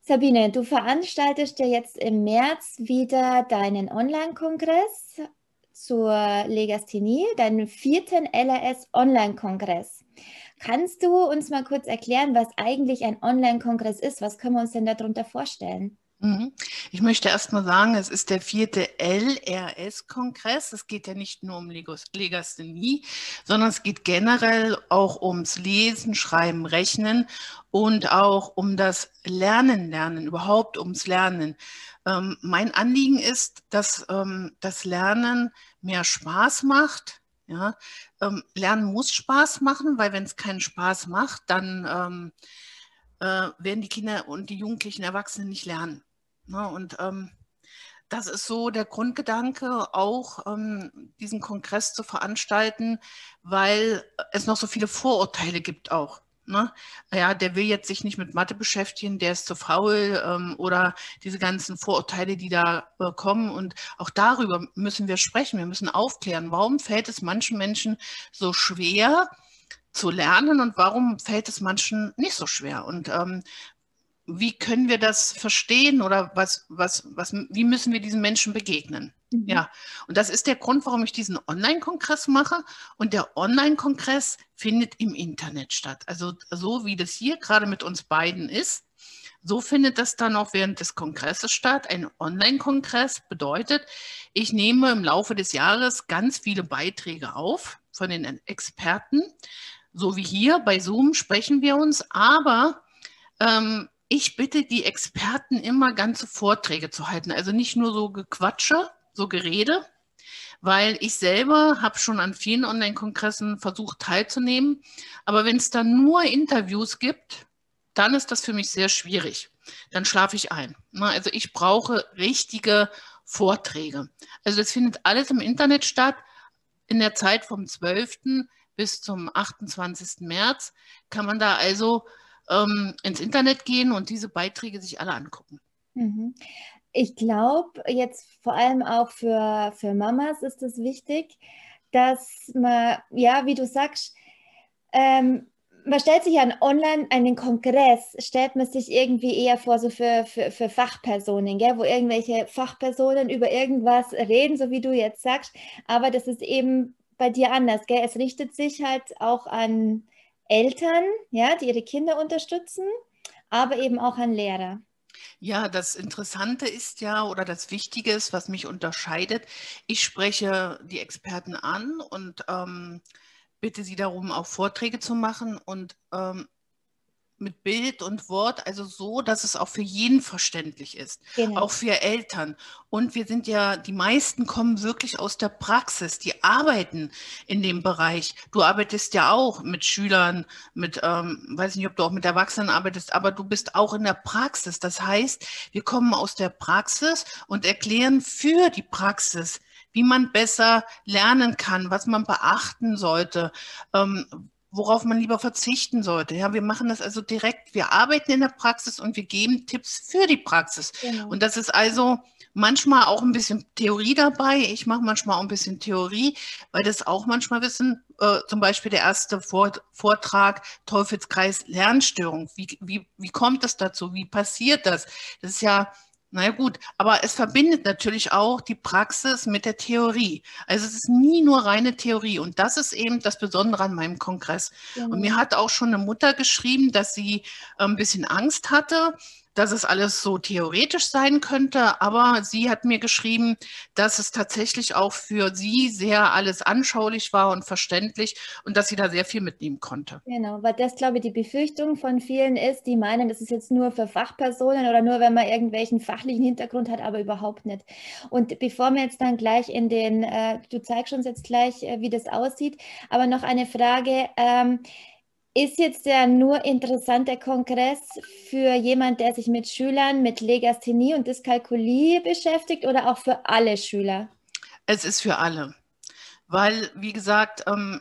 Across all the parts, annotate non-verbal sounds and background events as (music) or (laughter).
Sabine, du veranstaltest ja jetzt im März wieder deinen Online-Kongress zur Legasthenie, deinen vierten LRS Online-Kongress. Kannst du uns mal kurz erklären, was eigentlich ein Online-Kongress ist? Was können wir uns denn darunter vorstellen? Mhm. Ich möchte erst mal sagen, es ist der vierte LRS-Kongress. Es geht ja nicht nur um Legasthenie, sondern es geht generell auch ums Lesen, Schreiben, Rechnen und auch um das Lernen, Lernen, überhaupt ums Lernen. Ähm, mein Anliegen ist, dass ähm, das Lernen mehr Spaß macht. Ja? Ähm, Lernen muss Spaß machen, weil wenn es keinen Spaß macht, dann ähm, äh, werden die Kinder und die Jugendlichen Erwachsenen nicht lernen. Ne? Und ähm, das ist so der Grundgedanke, auch ähm, diesen Kongress zu veranstalten, weil es noch so viele Vorurteile gibt auch. Ne? Ja, der will jetzt sich nicht mit Mathe beschäftigen, der ist zu faul ähm, oder diese ganzen Vorurteile, die da äh, kommen. Und auch darüber müssen wir sprechen. Wir müssen aufklären, warum fällt es manchen Menschen so schwer, zu lernen und warum fällt es manchen nicht so schwer? Und ähm, wie können wir das verstehen oder was, was, was, wie müssen wir diesen Menschen begegnen? Mhm. Ja, und das ist der Grund, warum ich diesen Online-Kongress mache. Und der Online-Kongress findet im Internet statt. Also so wie das hier gerade mit uns beiden ist, so findet das dann auch während des Kongresses statt. Ein Online-Kongress bedeutet, ich nehme im Laufe des Jahres ganz viele Beiträge auf von den Experten. So wie hier bei Zoom sprechen wir uns, aber ähm, ich bitte die Experten immer ganze Vorträge zu halten, also nicht nur so Gequatsche, so Gerede, weil ich selber habe schon an vielen Online-Kongressen versucht teilzunehmen, aber wenn es dann nur Interviews gibt, dann ist das für mich sehr schwierig. Dann schlafe ich ein. Also ich brauche richtige Vorträge. Also das findet alles im Internet statt. In der Zeit vom 12. bis zum 28. März kann man da also ähm, ins Internet gehen und diese Beiträge sich alle angucken. Mhm. Ich glaube, jetzt vor allem auch für, für Mamas ist es wichtig, dass man, ja, wie du sagst, ähm, man stellt sich an online einen Kongress, stellt man sich irgendwie eher vor, so für, für, für Fachpersonen, gell, wo irgendwelche Fachpersonen über irgendwas reden, so wie du jetzt sagst. Aber das ist eben bei dir anders, gell? Es richtet sich halt auch an Eltern, ja, die ihre Kinder unterstützen, aber eben auch an Lehrer. Ja, das Interessante ist ja, oder das Wichtige ist, was mich unterscheidet, ich spreche die Experten an und ähm, bitte sie darum, auch Vorträge zu machen und ähm, mit Bild und Wort, also so, dass es auch für jeden verständlich ist, genau. auch für Eltern. Und wir sind ja, die meisten kommen wirklich aus der Praxis, die arbeiten in dem Bereich. Du arbeitest ja auch mit Schülern, mit, ähm, weiß nicht, ob du auch mit Erwachsenen arbeitest, aber du bist auch in der Praxis. Das heißt, wir kommen aus der Praxis und erklären für die Praxis, wie man besser lernen kann, was man beachten sollte, ähm, worauf man lieber verzichten sollte. Ja, wir machen das also direkt. Wir arbeiten in der Praxis und wir geben Tipps für die Praxis. Genau. Und das ist also manchmal auch ein bisschen Theorie dabei. Ich mache manchmal auch ein bisschen Theorie, weil das auch manchmal wissen, äh, zum Beispiel der erste Vortrag Teufelskreis Lernstörung. Wie, wie, wie kommt es dazu? Wie passiert das? Das ist ja na gut, aber es verbindet natürlich auch die Praxis mit der Theorie. Also es ist nie nur reine Theorie und das ist eben das Besondere an meinem Kongress. Mhm. Und mir hat auch schon eine Mutter geschrieben, dass sie ein bisschen Angst hatte, dass es alles so theoretisch sein könnte, aber sie hat mir geschrieben, dass es tatsächlich auch für sie sehr alles anschaulich war und verständlich und dass sie da sehr viel mitnehmen konnte. Genau, weil das, glaube ich, die Befürchtung von vielen ist, die meinen, das ist jetzt nur für Fachpersonen oder nur, wenn man irgendwelchen fachlichen Hintergrund hat, aber überhaupt nicht. Und bevor wir jetzt dann gleich in den, äh, du zeigst uns jetzt gleich, äh, wie das aussieht, aber noch eine Frage. Ähm, ist jetzt der nur interessante Kongress für jemand, der sich mit Schülern mit Legasthenie und Dyskalkulie beschäftigt oder auch für alle Schüler? Es ist für alle, weil, wie gesagt, ähm,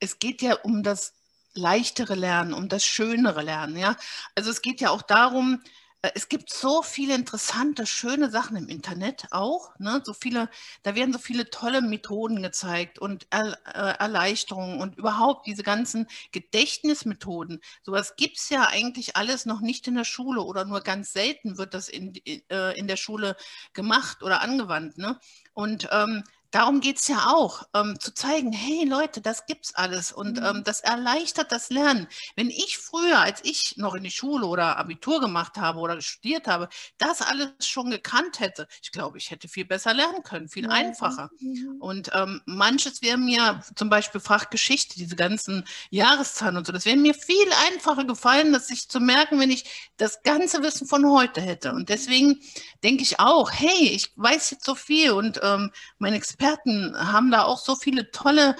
es geht ja um das leichtere Lernen, um das schönere Lernen. Ja? Also es geht ja auch darum, es gibt so viele interessante, schöne Sachen im Internet auch. Ne? So viele, da werden so viele tolle Methoden gezeigt und er, äh, Erleichterungen und überhaupt diese ganzen Gedächtnismethoden. Sowas gibt es ja eigentlich alles noch nicht in der Schule oder nur ganz selten wird das in, äh, in der Schule gemacht oder angewandt. Ne? Und ähm, darum geht es ja auch, ähm, zu zeigen, hey Leute, das gibt's alles und mhm. ähm, das erleichtert das Lernen. Wenn ich früher, als ich noch in die Schule oder Abitur gemacht habe oder studiert habe, das alles schon gekannt hätte, ich glaube, ich hätte viel besser lernen können, viel ja. einfacher. Mhm. Und ähm, manches wäre mir zum Beispiel Fachgeschichte, diese ganzen Jahreszahlen und so, das wäre mir viel einfacher gefallen, das sich zu merken, wenn ich das ganze Wissen von heute hätte. Und deswegen denke ich auch, hey, ich weiß jetzt so viel und ähm, meine Experten haben da auch so viele tolle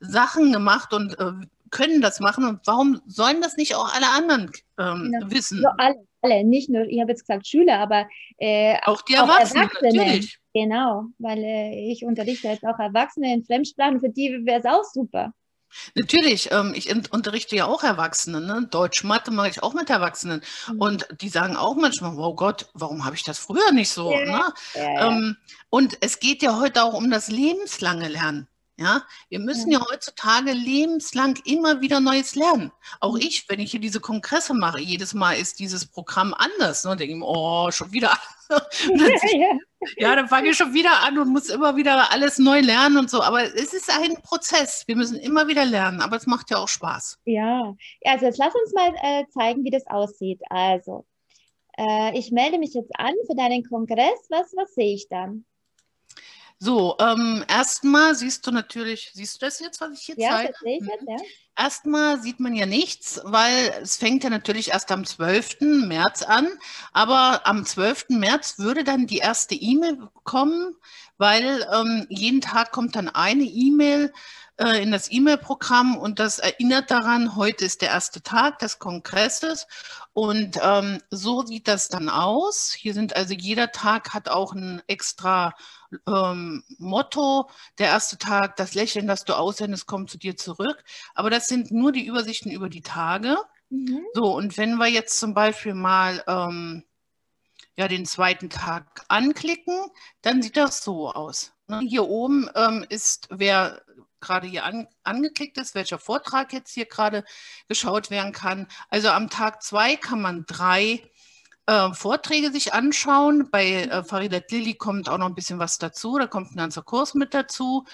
Sachen gemacht und äh, können das machen. Und warum sollen das nicht auch alle anderen ähm, ja, wissen? So alle, alle, nicht nur, ich habe jetzt gesagt Schüler, aber äh, auch die Erwachsenen, auch Erwachsene. natürlich. Genau, weil äh, ich unterrichte jetzt auch Erwachsene in Fremdsprachen, für die wäre es auch super. Natürlich, ähm, ich unterrichte ja auch Erwachsene. Ne? Deutsch, Mathe mache ich auch mit Erwachsenen. Mhm. Und die sagen auch manchmal, oh Gott, warum habe ich das früher nicht so? Ja, ne? ja, ja. Ähm, und es geht ja heute auch um das lebenslange Lernen. Ja, wir müssen ja. ja. heutzutage lebenslang immer wieder Neues lernen. Auch mhm. ich, wenn ich hier diese Kongresse mache, jedes Mal ist dieses Programm anders. Ne? Denke ich, oh, schon wieder. (laughs) (laughs) ja, dann fange ich schon wieder an und muss immer wieder alles neu lernen und so. Aber es ist ein Prozess. Wir müssen immer wieder lernen, aber es macht ja auch Spaß. Ja, also jetzt lass uns mal äh, zeigen, wie das aussieht. Also, äh, ich melde mich jetzt an für deinen Kongress. Was, was sehe ich dann? So, ähm, erstmal siehst du natürlich, siehst du das jetzt, was ich hier ja, zeige? Das sehe ich jetzt, ja. Erstmal sieht man ja nichts, weil es fängt ja natürlich erst am 12. März an. Aber am 12. März würde dann die erste E-Mail kommen, weil ähm, jeden Tag kommt dann eine E-Mail äh, in das E-Mail-Programm und das erinnert daran, heute ist der erste Tag des Kongresses und ähm, so sieht das dann aus. Hier sind also jeder Tag hat auch ein extra ähm, Motto, der erste Tag, das Lächeln, das du aussendest, kommt zu dir zurück. Aber das sind nur die Übersichten über die Tage. Mhm. So, und wenn wir jetzt zum Beispiel mal ähm, ja, den zweiten Tag anklicken, dann sieht das so aus. Ne? Hier oben ähm, ist, wer gerade hier an, angeklickt ist, welcher Vortrag jetzt hier gerade geschaut werden kann. Also am Tag zwei kann man drei äh, Vorträge sich anschauen. Bei äh, Faridat Lilly kommt auch noch ein bisschen was dazu, da kommt ein ganzer Kurs mit dazu.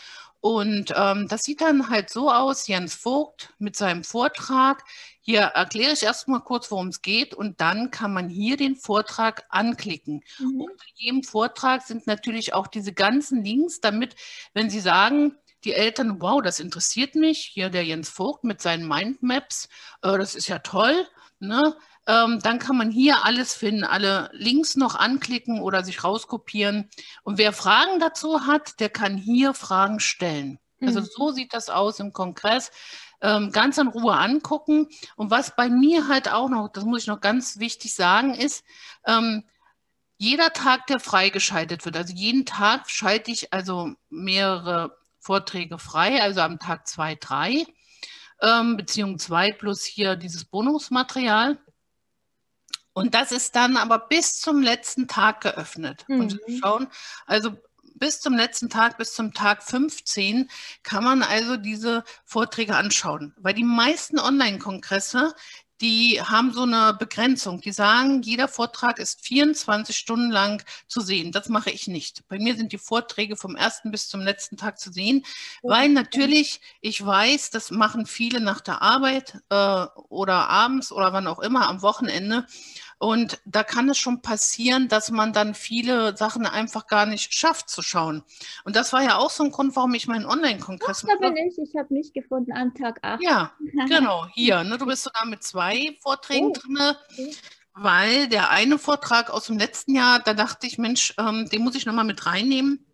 Und ähm, das sieht dann halt so aus, Jens Vogt mit seinem Vortrag. Hier erkläre ich erstmal kurz, worum es geht und dann kann man hier den Vortrag anklicken. Mhm. Unter jedem Vortrag sind natürlich auch diese ganzen Links, damit, wenn Sie sagen, die Eltern, wow, das interessiert mich, hier der Jens Vogt mit seinen Mindmaps, äh, das ist ja toll, ne? Ähm, dann kann man hier alles finden, alle Links noch anklicken oder sich rauskopieren. Und wer Fragen dazu hat, der kann hier Fragen stellen. Also mhm. so sieht das aus im Kongress. Ähm, ganz in Ruhe angucken. Und was bei mir halt auch noch, das muss ich noch ganz wichtig sagen, ist, ähm, jeder Tag, der freigeschaltet wird, also jeden Tag schalte ich also mehrere Vorträge frei, also am Tag zwei, drei, ähm, Beziehung zwei plus hier dieses Bonusmaterial. Und das ist dann aber bis zum letzten Tag geöffnet. Mhm. Und schauen, also bis zum letzten Tag, bis zum Tag 15, kann man also diese Vorträge anschauen. Weil die meisten Online-Kongresse, die haben so eine Begrenzung. Die sagen, jeder Vortrag ist 24 Stunden lang zu sehen. Das mache ich nicht. Bei mir sind die Vorträge vom ersten bis zum letzten Tag zu sehen, weil natürlich ich weiß, das machen viele nach der Arbeit äh, oder abends oder wann auch immer am Wochenende. Und da kann es schon passieren, dass man dann viele Sachen einfach gar nicht schafft zu schauen. Und das war ja auch so ein Grund, warum ich meinen Online-Kongress. Da bin ich. Ich habe mich gefunden an Tag 8. Ja, (laughs) genau, hier. Ne, du bist sogar mit zwei Vorträgen oh. drin. Okay. Weil der eine Vortrag aus dem letzten Jahr, da dachte ich, Mensch, ähm, den muss ich nochmal mit reinnehmen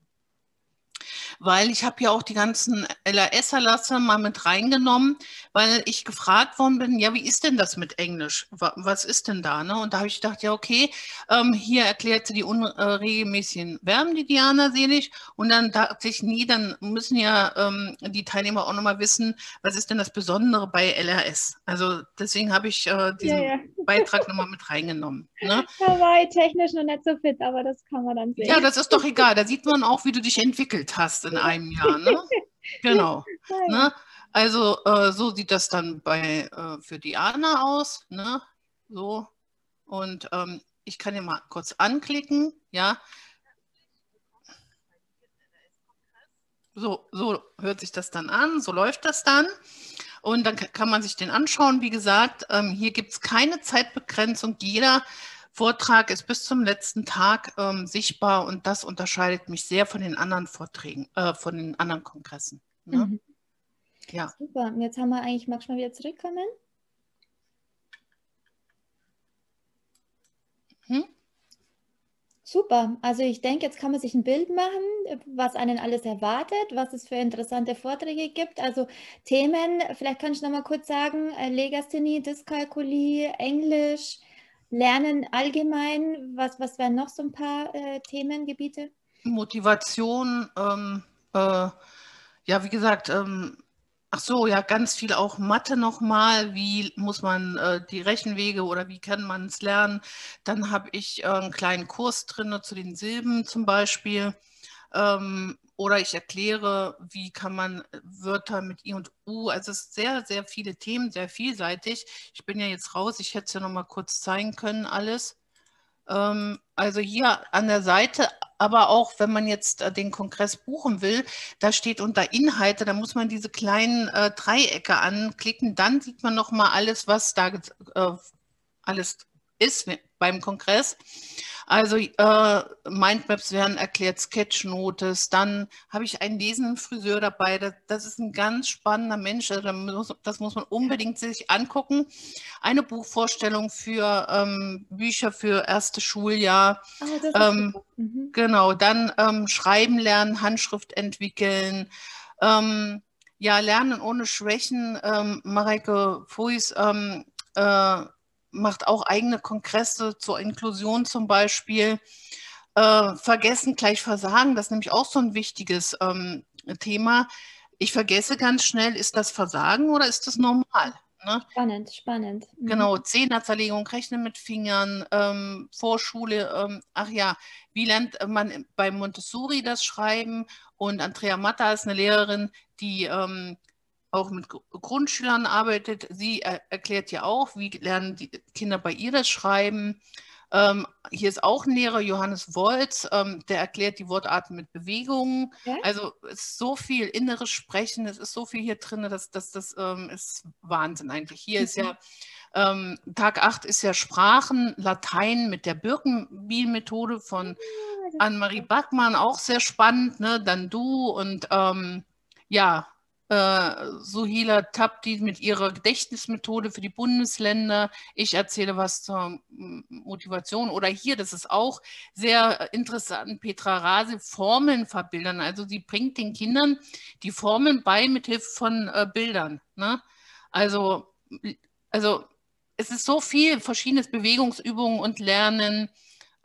weil ich habe ja auch die ganzen LAS-Erlasse mal mit reingenommen, weil ich gefragt worden bin, ja, wie ist denn das mit Englisch? Was ist denn da? Ne? Und da habe ich gedacht, ja, okay, ähm, hier erklärt sie die unregelmäßigen Verben, die Diana Selig. Und dann dachte ich, nie, dann müssen ja ähm, die Teilnehmer auch nochmal wissen, was ist denn das Besondere bei LRS? Also deswegen habe ich äh, diesen ja, ja. Beitrag nochmal mit reingenommen. Ne? (laughs) Da war ich technisch noch nicht so fit, aber das kann man dann sehen. Ja, das ist doch egal. Da sieht man auch, wie du dich entwickelt hast in einem Jahr. Ne? (laughs) Genau. Ne? Also äh, so sieht das dann bei äh, für Diana aus. Ne? So. Und ähm, ich kann hier mal kurz anklicken. Ja. So, so hört sich das dann an, so läuft das dann. Und dann kann man sich den anschauen. Wie gesagt, ähm, hier gibt es keine Zeitbegrenzung. Jeder Vortrag ist bis zum letzten Tag ähm, sichtbar und das unterscheidet mich sehr von den anderen Vorträgen, äh, von den anderen Kongressen. Ne? Mhm. Ja. Super. Und jetzt haben wir eigentlich, magst du mal wieder zurückkommen? Hm? Super. Also ich denke, jetzt kann man sich ein Bild machen, was einen alles erwartet, was es für interessante Vorträge gibt. Also Themen, vielleicht kann ich noch mal kurz sagen, äh, Legasthenie, Dyskalkulie, Englisch, Lernen allgemein. Was, was wären noch so ein paar äh, Themengebiete? Motivation, ähm, äh, ja, wie gesagt, ähm, Ach so, ja, ganz viel auch Mathe nochmal. Wie muss man äh, die Rechenwege oder wie kann man es lernen? Dann habe ich äh, einen kleinen Kurs drin zu den Silben zum Beispiel. Ähm, oder ich erkläre, wie kann man Wörter mit I und U. Also es sind sehr, sehr viele Themen, sehr vielseitig. Ich bin ja jetzt raus, ich hätte es ja nochmal kurz zeigen können, alles. Ähm, also hier an der Seite, aber auch wenn man jetzt äh, den Kongress buchen will, da steht unter Inhalte, da muss man diese kleinen äh, Dreiecke anklicken, dann sieht man nochmal alles, was da äh, alles ist beim Kongress. Also äh, Mindmaps werden erklärt, Sketchnotes, dann habe ich einen lesenden Friseur dabei. Das, das ist ein ganz spannender Mensch, also das muss, das muss man unbedingt sich angucken. Eine Buchvorstellung für ähm, Bücher für erste Schuljahr. Oh, ähm, mhm. Genau, dann ähm, Schreiben lernen, Handschrift entwickeln. Ähm, ja, Lernen ohne Schwächen. Ähm, Mareike Fuis ähm, äh, macht auch eigene Kongresse zur Inklusion zum Beispiel. Äh, vergessen gleich Versagen, das ist nämlich auch so ein wichtiges ähm, Thema. Ich vergesse ganz schnell, ist das Versagen oder ist das normal? Ne? Spannend, spannend. Mhm. Genau, Zehnerzerlegung, Rechnen mit Fingern, ähm, Vorschule, ähm, ach ja, wie lernt man bei Montessori das Schreiben? Und Andrea Matta ist eine Lehrerin, die ähm, auch mit Grundschülern arbeitet. Sie er erklärt ja auch, wie lernen die Kinder bei ihr das Schreiben. Ähm, hier ist auch ein Lehrer, Johannes Wolz, ähm, der erklärt die Wortarten mit Bewegungen. Ja? Also es ist so viel inneres Sprechen, es ist so viel hier drin, dass das, das ähm, ist Wahnsinn eigentlich. Hier mhm. ist ja, ähm, Tag 8 ist ja Sprachen, Latein mit der Birkenbiel-Methode von Annemarie Backmann, auch sehr spannend, ne? dann du und ähm, ja, äh, Suhila Tabdi mit ihrer Gedächtnismethode für die Bundesländer. Ich erzähle was zur Motivation. Oder hier, das ist auch sehr interessant, Petra Rase, Formeln verbildern. Also sie bringt den Kindern die Formeln bei mit Hilfe von äh, Bildern. Ne? Also, also es ist so viel, verschiedenes Bewegungsübungen und Lernen.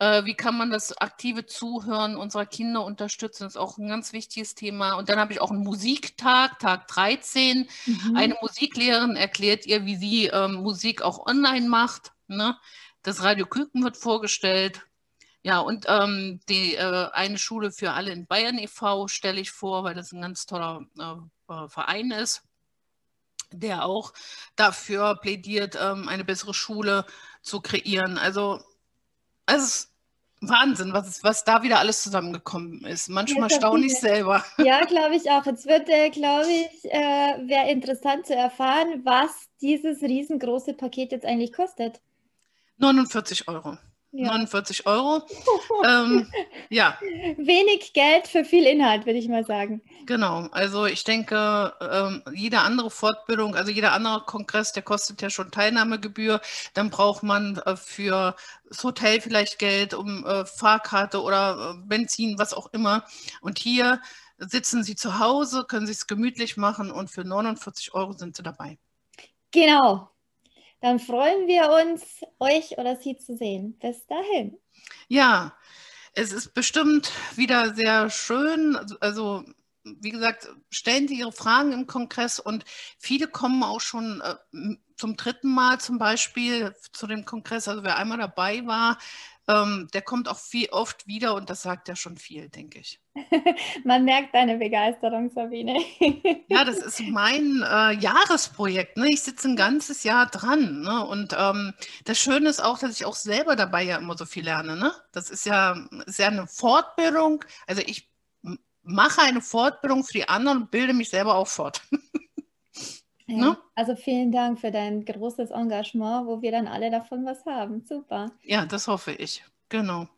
Äh, wie kann man das aktive Zuhören unserer Kinder unterstützen? Das ist auch ein ganz wichtiges Thema. Und dann habe ich auch einen Musiktag, Tag 13. Mhm. Eine Musiklehrerin erklärt ihr, wie sie ähm, Musik auch online macht. Ne? Das Radio Küken wird vorgestellt. Ja, und ähm, die äh, eine Schule für alle in Bayern e.V. stelle ich vor, weil das ein ganz toller äh, äh Verein ist, der auch dafür plädiert, ähm, eine bessere Schule zu kreieren. Also es Wahnsinn, was, was da wieder alles zusammengekommen ist. Manchmal staune ich selber. (laughs) Ja, glaube ich auch. Jetzt wird, äh, glaube ich, äh, wäre interessant zu erfahren, was dieses riesengroße Paket jetzt eigentlich kostet. 49 Euro. Ja. 49 Euro. (laughs) ähm, ja. Wenig Geld für viel Inhalt, würde ich mal sagen. Genau, also ich denke, ähm, jede andere Fortbildung, also jeder andere Kongress, der kostet ja schon Teilnahmegebühr. Dann braucht man äh, für das Hotel vielleicht Geld, um äh, Fahrkarte oder äh, Benzin, was auch immer. Und hier sitzen Sie zu Hause, können sich es gemütlich machen und für 49 Euro sind Sie dabei. Genau, dann freuen wir uns, euch oder sie zu sehen. Bis dahin. Ja, es ist bestimmt wieder sehr schön. Also, wie gesagt, stellen Sie Ihre Fragen im Kongress und viele kommen auch schon äh, zum dritten Mal zum Beispiel zu dem Kongress, also wer einmal dabei war, ähm, der kommt auch viel oft wieder und das sagt ja schon viel, denke ich. (laughs) Man merkt deine Begeisterung, Sabine. ja, das ist mein äh, Jahresprojekt. Ne? Ich sitze ein ganzes Jahr dran. Ne? Und ähm, das Schöne ist auch, dass ich auch selber dabei ja immer so viel lerne. Ne? Das ist ja, ist ja eine Fortbildung. Also ich mache eine Fortbildung für die anderen und bilde mich selber auch fort. (laughs) Ja, ne? Also vielen Dank für dein großes Engagement, wo wir dann alle davon was haben. Super. Ja, das hoffe ich. Genau.